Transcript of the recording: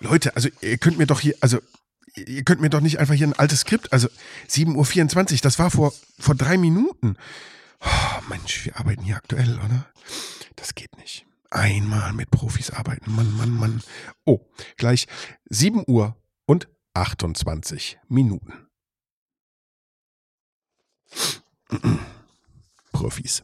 Leute, also ihr könnt mir doch hier, also ihr könnt mir doch nicht einfach hier ein altes Skript, also 7.24 Uhr, das war vor, vor drei Minuten. Oh, Mensch, wir arbeiten hier aktuell, oder? Das geht nicht. Einmal mit Profis arbeiten, Mann, Mann, Mann. Oh, gleich 7 Uhr und 28 Minuten. Profis.